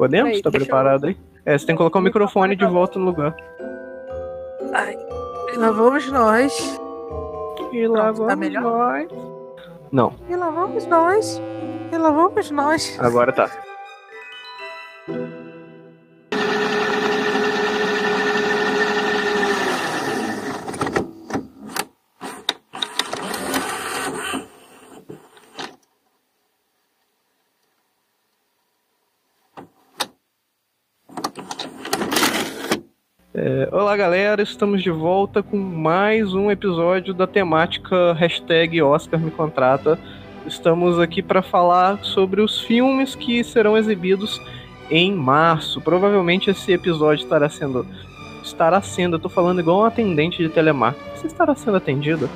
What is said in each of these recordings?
Podemos? Peraí, tá deixa eu- preparado aí? É, você tem que colocar o microfone de volta no lugar. Ai, lá vamos nós. E lá Pronto, tá vamos melhor? nós. Não, E lá vamos nós. E lá vamos nós. agora tá. É, olá galera, estamos de volta com mais um episódio da temática hashtag Oscar me contrata. Estamos aqui para falar sobre os filmes que serão exibidos em março. Provavelmente esse episódio estará sendo. Estará sendo, eu tô falando igual um atendente de telemarketing. Você estará sendo atendido?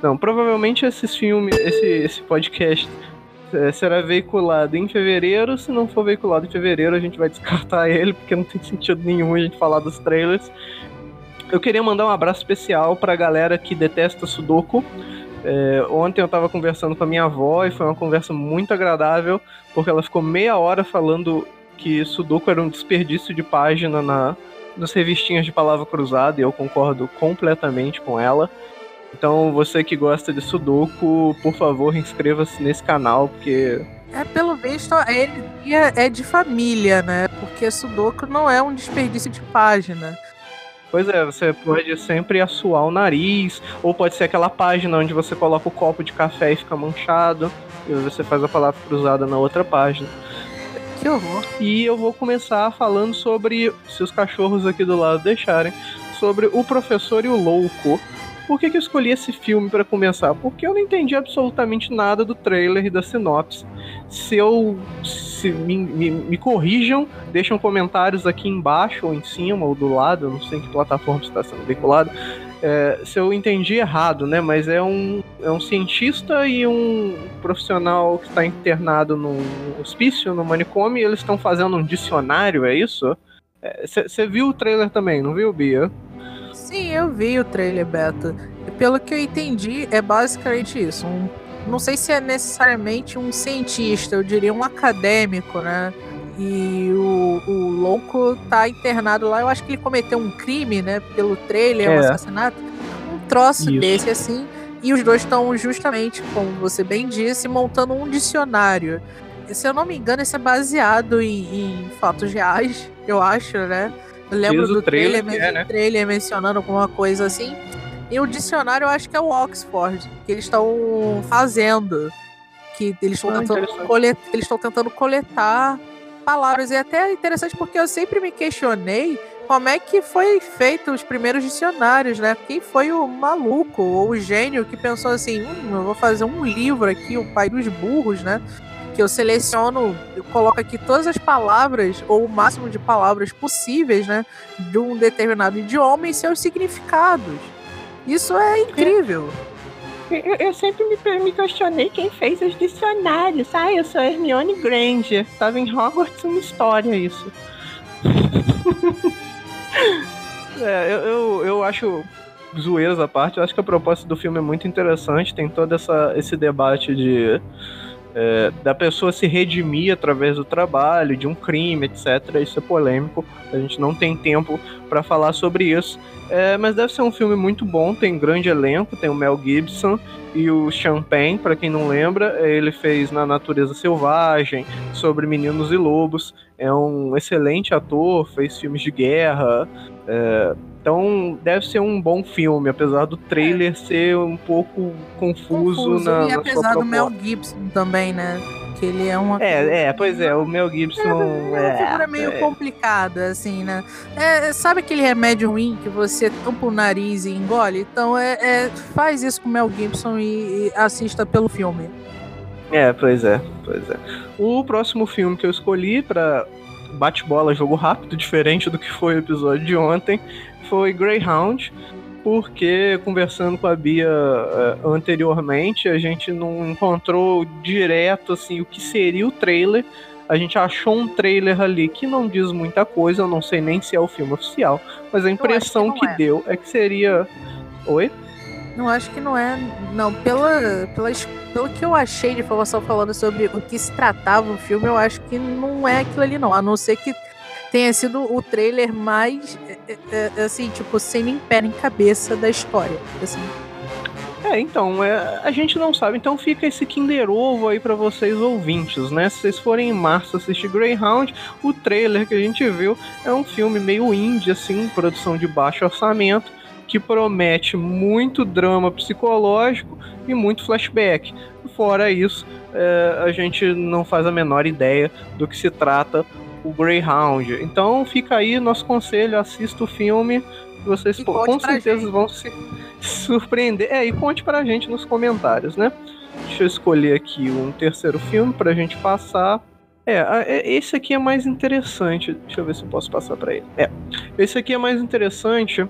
Não, provavelmente esses filmes, esse, esse podcast é, será veiculado em fevereiro. Se não for veiculado em fevereiro, a gente vai descartar ele, porque não tem sentido nenhum a gente falar dos trailers. Eu queria mandar um abraço especial pra galera que detesta Sudoku. É, ontem eu tava conversando com a minha avó e foi uma conversa muito agradável, porque ela ficou meia hora falando que Sudoku era um desperdício de página na, nas revistinhas de palavra cruzada, e eu concordo completamente com ela. Então, você que gosta de Sudoku, por favor, inscreva-se nesse canal, porque É, pelo visto, energia é de família, né? Porque Sudoku não é um desperdício de página. Pois é, você pode sempre assoar o nariz, ou pode ser aquela página onde você coloca o copo de café e fica manchado, e você faz a palavra cruzada na outra página. Que horror. E eu vou começar falando sobre, se os cachorros aqui do lado deixarem, sobre o professor e o louco. Por que, que eu escolhi esse filme para começar? Porque eu não entendi absolutamente nada do trailer e da sinopse. Se eu. Se me, me, me corrijam, deixam comentários aqui embaixo, ou em cima, ou do lado, eu não sei em que plataforma está sendo veiculado. é, se eu entendi errado, né? Mas é um, é um cientista e um profissional que está internado num hospício, no manicômio, e eles estão fazendo um dicionário, é isso? Você viu o trailer também, não viu, Bia? Sim, eu vi o trailer beta. E Pelo que eu entendi, é basicamente isso. Um- não sei se é necessariamente um cientista, eu diria um acadêmico, né? E o, o louco tá internado lá. Eu acho que ele cometeu um crime, né? Pelo trailer, um É. assassinato. Um troço Isso. desse assim. E os dois estão justamente, como você bem disse, montando um dicionário. E, Se eu não me engano, isso é baseado em, em fatos reais, eu acho, né? Eu lembro Diz do trailer trailer, é, né? trailer mencionando alguma coisa assim. E o dicionário eu acho que é o Oxford, que eles estão fazendo. Que eles estão Ah, tentando, colet- eles tentando coletar palavras. E é até interessante porque eu sempre me questionei como é que foi feito os primeiros dicionários, né? Quem foi o maluco ou o gênio que pensou assim, hum, eu vou fazer um livro aqui, o pai dos burros, né? Que eu seleciono, eu coloco aqui todas as palavras, ou o máximo de palavras possíveis, né? De um determinado idioma e seus significados. Isso é incrível. Eu, eu sempre me, me questionei quem fez os dicionários. Ah, eu sou Hermione Granger. Tava em Hogwarts uma história isso. é, eu, eu, eu acho zoeiras à parte, eu acho que a proposta do filme é muito interessante, tem todo essa, esse debate de é, da pessoa se redimir através do trabalho, de um crime, etc. Isso é polêmico, a gente não tem tempo para falar sobre isso. É, mas deve ser um filme muito bom, tem grande elenco, tem o Mel Gibson e o Champagne, para quem não lembra, ele fez Na Natureza Selvagem, sobre Meninos e Lobos, é um excelente ator, fez filmes de guerra, é, então deve ser um bom filme, apesar do trailer ser um pouco confuso, Confuso. na, e apesar do Mel. Gibson também, né? Que ele é uma. É, é, pois é, o Mel Gibson. É uma figura meio é, complicada, assim, né? É, sabe aquele remédio ruim que você tampa o nariz e engole? Então, é, é, faz isso com o Mel Gibson e, e assista pelo filme. É, pois é, pois é. O próximo filme que eu escolhi pra bate-bola, jogo rápido, diferente do que foi o episódio de ontem, foi Greyhound, porque conversando com a Bia eh, anteriormente, a gente não encontrou direto assim o que seria o trailer. A gente achou um trailer ali que não diz muita coisa, eu não sei nem se é o filme oficial, mas a impressão não que é. deu é que seria. Oi? Não, acho que não é. Não, pela, pela, pelo que eu achei de informação falando sobre o que se tratava o filme, eu acho que não é aquilo ali, não. A não ser que tenha sido o trailer mais, é, é, é, assim, tipo, sem nem pé nem cabeça da história. Assim. É, então, é, a gente não sabe. Então fica esse Kinder Ovo aí para vocês ouvintes, né? Se vocês forem em março assistir Greyhound, o trailer que a gente viu é um filme meio indie, assim, produção de baixo orçamento, que promete muito drama psicológico e muito flashback. Fora isso, é, a gente não faz a menor ideia do que se trata o Greyhound. Então fica aí nosso conselho, assista o filme, vocês com certeza gente. vão se surpreender. É, e conte pra gente nos comentários, né? Deixa eu escolher aqui um terceiro filme pra gente passar. É, é, esse aqui é mais interessante. Deixa eu ver se eu posso passar para ele. É, esse aqui é mais interessante.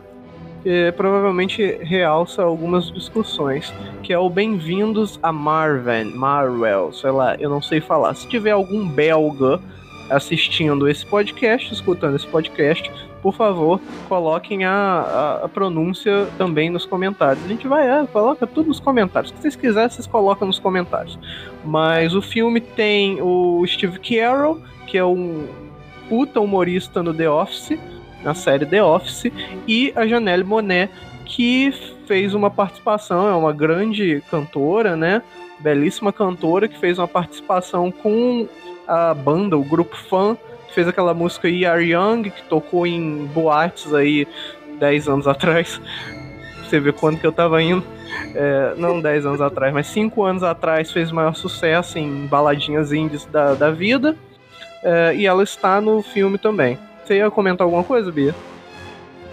É, provavelmente realça algumas discussões, que é o Bem-vindos a Marvel, Marvel, sei lá, eu não sei falar. Se tiver algum belga assistindo esse podcast, escutando esse podcast, por favor, coloquem a, a, a, pronúncia também nos comentários. A gente vai, é, coloca tudo nos comentários. Se vocês quiserem, vocês colocam nos comentários. Mas o filme tem o Steve Carell, que é um puta humorista no The Office, na série The Office, e a Janelle Monet, que fez uma participação, é uma grande cantora, né? Belíssima cantora que fez uma participação com a banda, o grupo fã, fez aquela música You Are Young, que tocou em boates aí 10 anos atrás. Você vê quando que eu tava indo. É, não 10 anos atrás, mas 5 anos atrás fez o maior sucesso em baladinhas indies da, da vida. É, e ela está no filme também. Você ia comentar alguma coisa, Bia?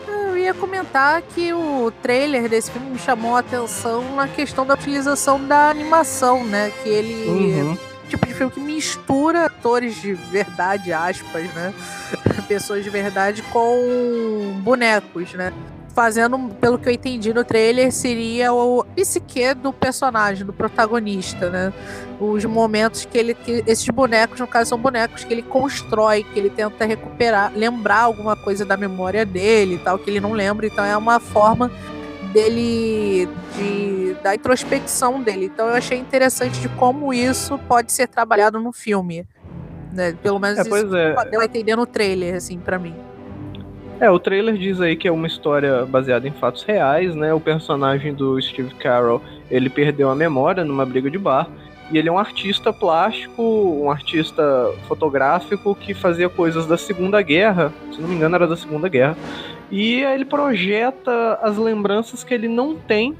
Eu ia comentar que o trailer desse filme me chamou a atenção na questão da utilização da animação, né? Que ele. Uhum de filme que mistura atores de verdade, aspas, né? Pessoas de verdade com bonecos, né? Fazendo, pelo que eu entendi no trailer, seria o psique do personagem, do protagonista, né? Os momentos que ele. Que esses bonecos, no caso, são bonecos que ele constrói, que ele tenta recuperar, lembrar alguma coisa da memória dele e tal, que ele não lembra. Então é uma forma dele de, da introspecção dele. Então eu achei interessante de como isso pode ser trabalhado no filme. Né? Pelo menos é, isso é. deu a entender no trailer, assim, para mim. É, o trailer diz aí que é uma história baseada em fatos reais, né? O personagem do Steve Carell, ele perdeu a memória numa briga de bar. E ele é um artista plástico, um artista fotográfico que fazia coisas da Segunda Guerra, se não me engano era da Segunda Guerra. E ele projeta as lembranças que ele não tem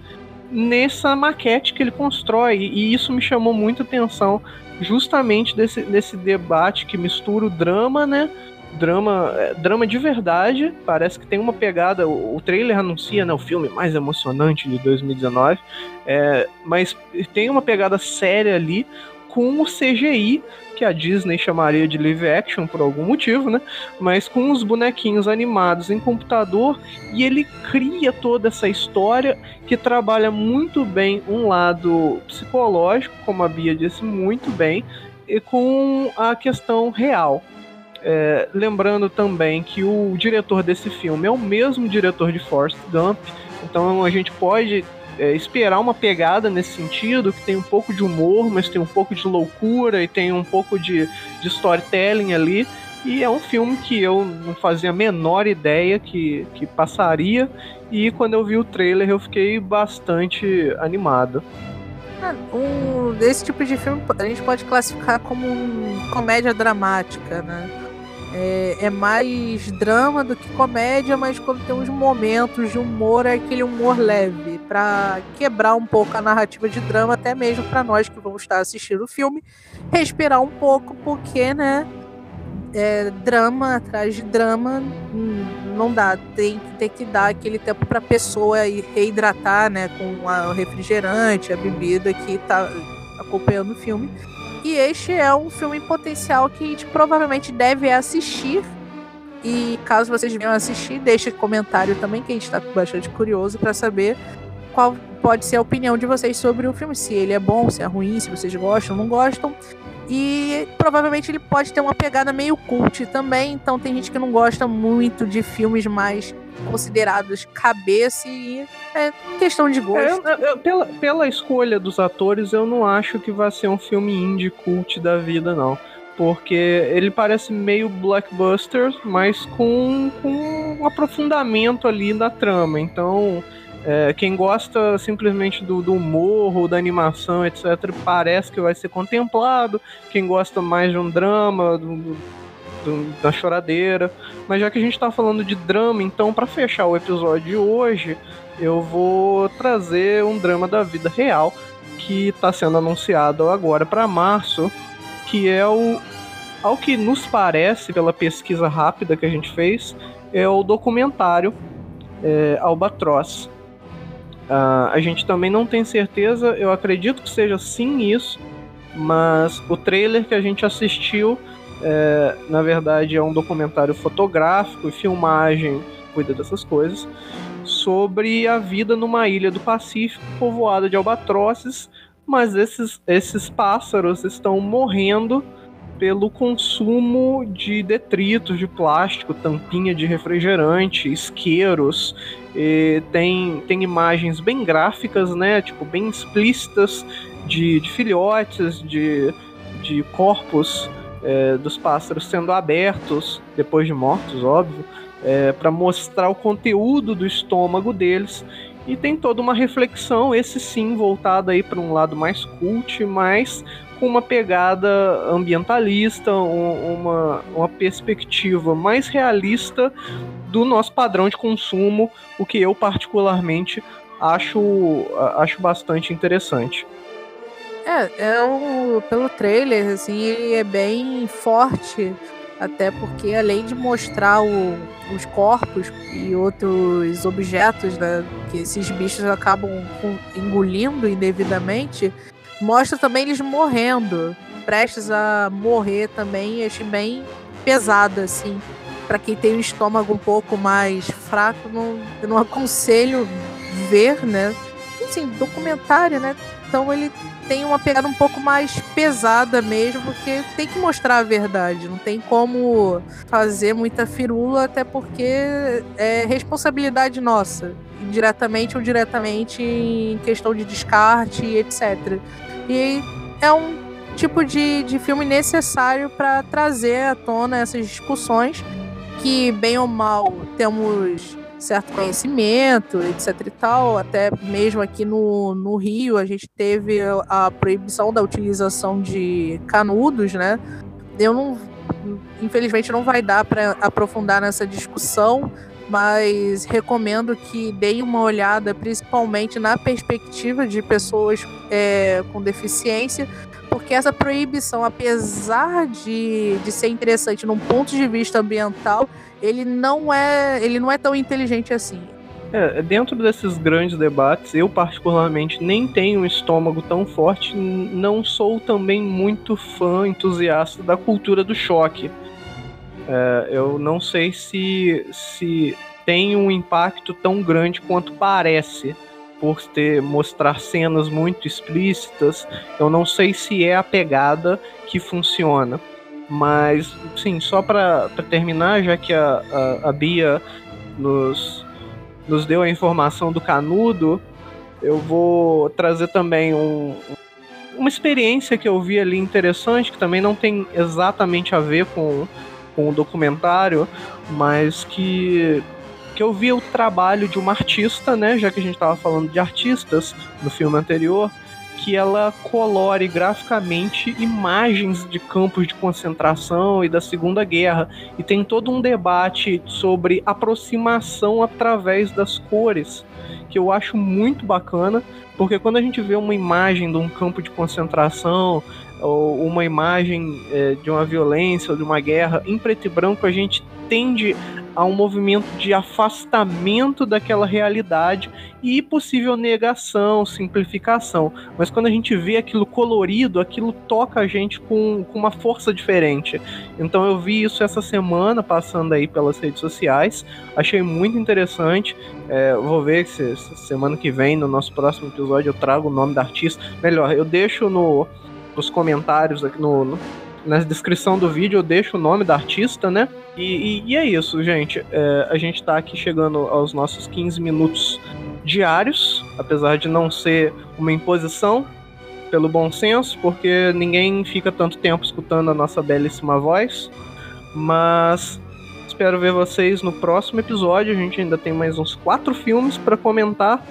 nessa maquete que ele constrói. E isso me chamou muita atenção, justamente desse, desse debate que mistura o drama, né? Drama, é, drama de verdade, parece que tem uma pegada. O, o trailer anuncia né, o filme mais emocionante de 2019, é, mas tem uma pegada séria ali com o CGI que a Disney chamaria de live action por algum motivo, né? Mas com os bonequinhos animados em computador e ele cria toda essa história que trabalha muito bem um lado psicológico, como a Bia disse muito bem, e com a questão real. É, lembrando também que o diretor desse filme é o mesmo diretor de Forrest Gump, então a gente pode é, esperar uma pegada nesse sentido, que tem um pouco de humor, mas tem um pouco de loucura e tem um pouco de, de storytelling ali. E é um filme que eu não fazia a menor ideia que, que passaria. E quando eu vi o trailer eu fiquei bastante animado. Ah, um, esse tipo de filme a gente pode classificar como comédia dramática, né? É, é, mais drama do que comédia, mas quando tem uns momentos de humor, é aquele humor leve, para quebrar um pouco a narrativa de drama, até mesmo para nós que vamos estar assistindo o filme, respirar um pouco, porque, né, é, drama atrás de drama hum, não dá, tem, tem que dar aquele tempo para a pessoa reidratar, né, com o refrigerante, a bebida que está acompanhando o filme e este é um filme potencial que a gente provavelmente deve assistir. E caso vocês venham assistir, deixe comentário também, que a gente está bastante curioso para saber qual pode ser a opinião de vocês sobre o filme. Se ele é bom, se é ruim, se vocês gostam ou não gostam. E provavelmente ele pode ter uma pegada meio cult também. Então tem gente que não gosta muito de filmes mais considerados cabeça e é questão de gosto. É, eu, eu, pela, pela escolha dos atores, eu não acho que vai ser um filme indie cult da vida, não. Porque ele parece meio blockbuster, mas com, com um aprofundamento ali na trama. Então, é, quem gosta simplesmente do, do humor ou da animação, etc., parece que vai ser contemplado. Quem gosta mais de um drama, do, do, da choradeira. Mas já que a gente está falando de drama, então, para fechar o episódio de hoje, eu vou trazer um drama da vida real que está sendo anunciado agora para março, que é o, ao que nos parece, pela pesquisa rápida que a gente fez, é o documentário é, Uh, a gente também não tem certeza, eu acredito que seja sim isso, mas o trailer que a gente assistiu, é, na verdade, é um documentário fotográfico e filmagem, cuida dessas coisas, sobre a vida numa ilha do Pacífico povoada de albatroces, mas esses, esses pássaros estão morrendo pelo consumo de detritos de plástico, tampinha de refrigerante, isqueiros. tem, tem imagens bem gráficas, né? Tipo, bem explícitas de, de filhotes, de, de corpos é, dos pássaros sendo abertos, depois de mortos, óbvio, é, para mostrar o conteúdo do estômago deles. E tem toda uma reflexão, esse sim, voltado aí para um lado mais cult, mas com uma pegada ambientalista, um, uma, uma perspectiva mais realista do nosso padrão de consumo, o que eu particularmente acho, acho bastante interessante. É, é um, pelo trailer, assim, ele é bem forte, até porque além de mostrar o, os corpos e outros objetos né, que esses bichos acabam engolindo indevidamente, mostra também eles morrendo, prestes a morrer também. Achei bem pesado, assim. Para quem tem um estômago um pouco mais fraco, não, eu não aconselho ver, né? Assim, documentário, né? Então ele tem uma pegada um pouco mais pesada mesmo, porque tem que mostrar a verdade. Não tem como fazer muita firula, até porque é responsabilidade nossa, indiretamente ou diretamente em questão de descarte, etc. E é um tipo de, de filme necessário para trazer à tona essas discussões que, bem ou mal, temos certo conhecimento, etc e tal. Até mesmo aqui no, no Rio, a gente teve a proibição da utilização de canudos, né? Eu não, infelizmente, não vai dar para aprofundar nessa discussão, mas recomendo que deem uma olhada, principalmente na perspectiva de pessoas é, com deficiência, porque essa proibição, apesar de, de ser interessante num ponto de vista ambiental, ele não é, ele não é tão inteligente assim. É, dentro desses grandes debates, eu particularmente nem tenho um estômago tão forte, não sou também muito fã, entusiasta da cultura do choque. É, eu não sei se, se tem um impacto tão grande quanto parece por ter mostrar cenas muito explícitas. Eu não sei se é a pegada que funciona. Mas, sim, só para terminar, já que a, a, a Bia nos, nos deu a informação do canudo, eu vou trazer também um, uma experiência que eu vi ali interessante, que também não tem exatamente a ver com, com o documentário, mas que que eu vi o trabalho de uma artista, né, já que a gente estava falando de artistas no filme anterior, que ela colore graficamente imagens de campos de concentração e da Segunda Guerra. E tem todo um debate sobre aproximação através das cores que eu acho muito bacana, porque quando a gente vê uma imagem de um campo de concentração ou uma imagem é, de uma violência ou de uma guerra em preto e branco, a gente tende a um movimento de afastamento daquela realidade e possível negação, simplificação. Mas quando a gente vê aquilo colorido, aquilo toca a gente com, com uma força diferente. Então eu vi isso essa semana, passando aí pelas redes sociais, achei muito interessante. É, vou ver se, se semana que vem, no nosso próximo episódio, eu trago o nome da artista. Melhor, eu deixo no, nos comentários aqui no, no na descrição do vídeo eu deixo o nome da artista, né? E, e, e é isso, gente. É, a gente tá aqui chegando aos nossos 15 minutos diários, apesar de não ser uma imposição, pelo bom senso, porque ninguém fica tanto tempo escutando a nossa belíssima voz. Mas espero ver vocês no próximo episódio. A gente ainda tem mais uns quatro filmes para comentar.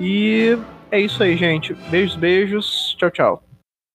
E é isso aí, gente. Beijos, beijos. Tchau, tchau.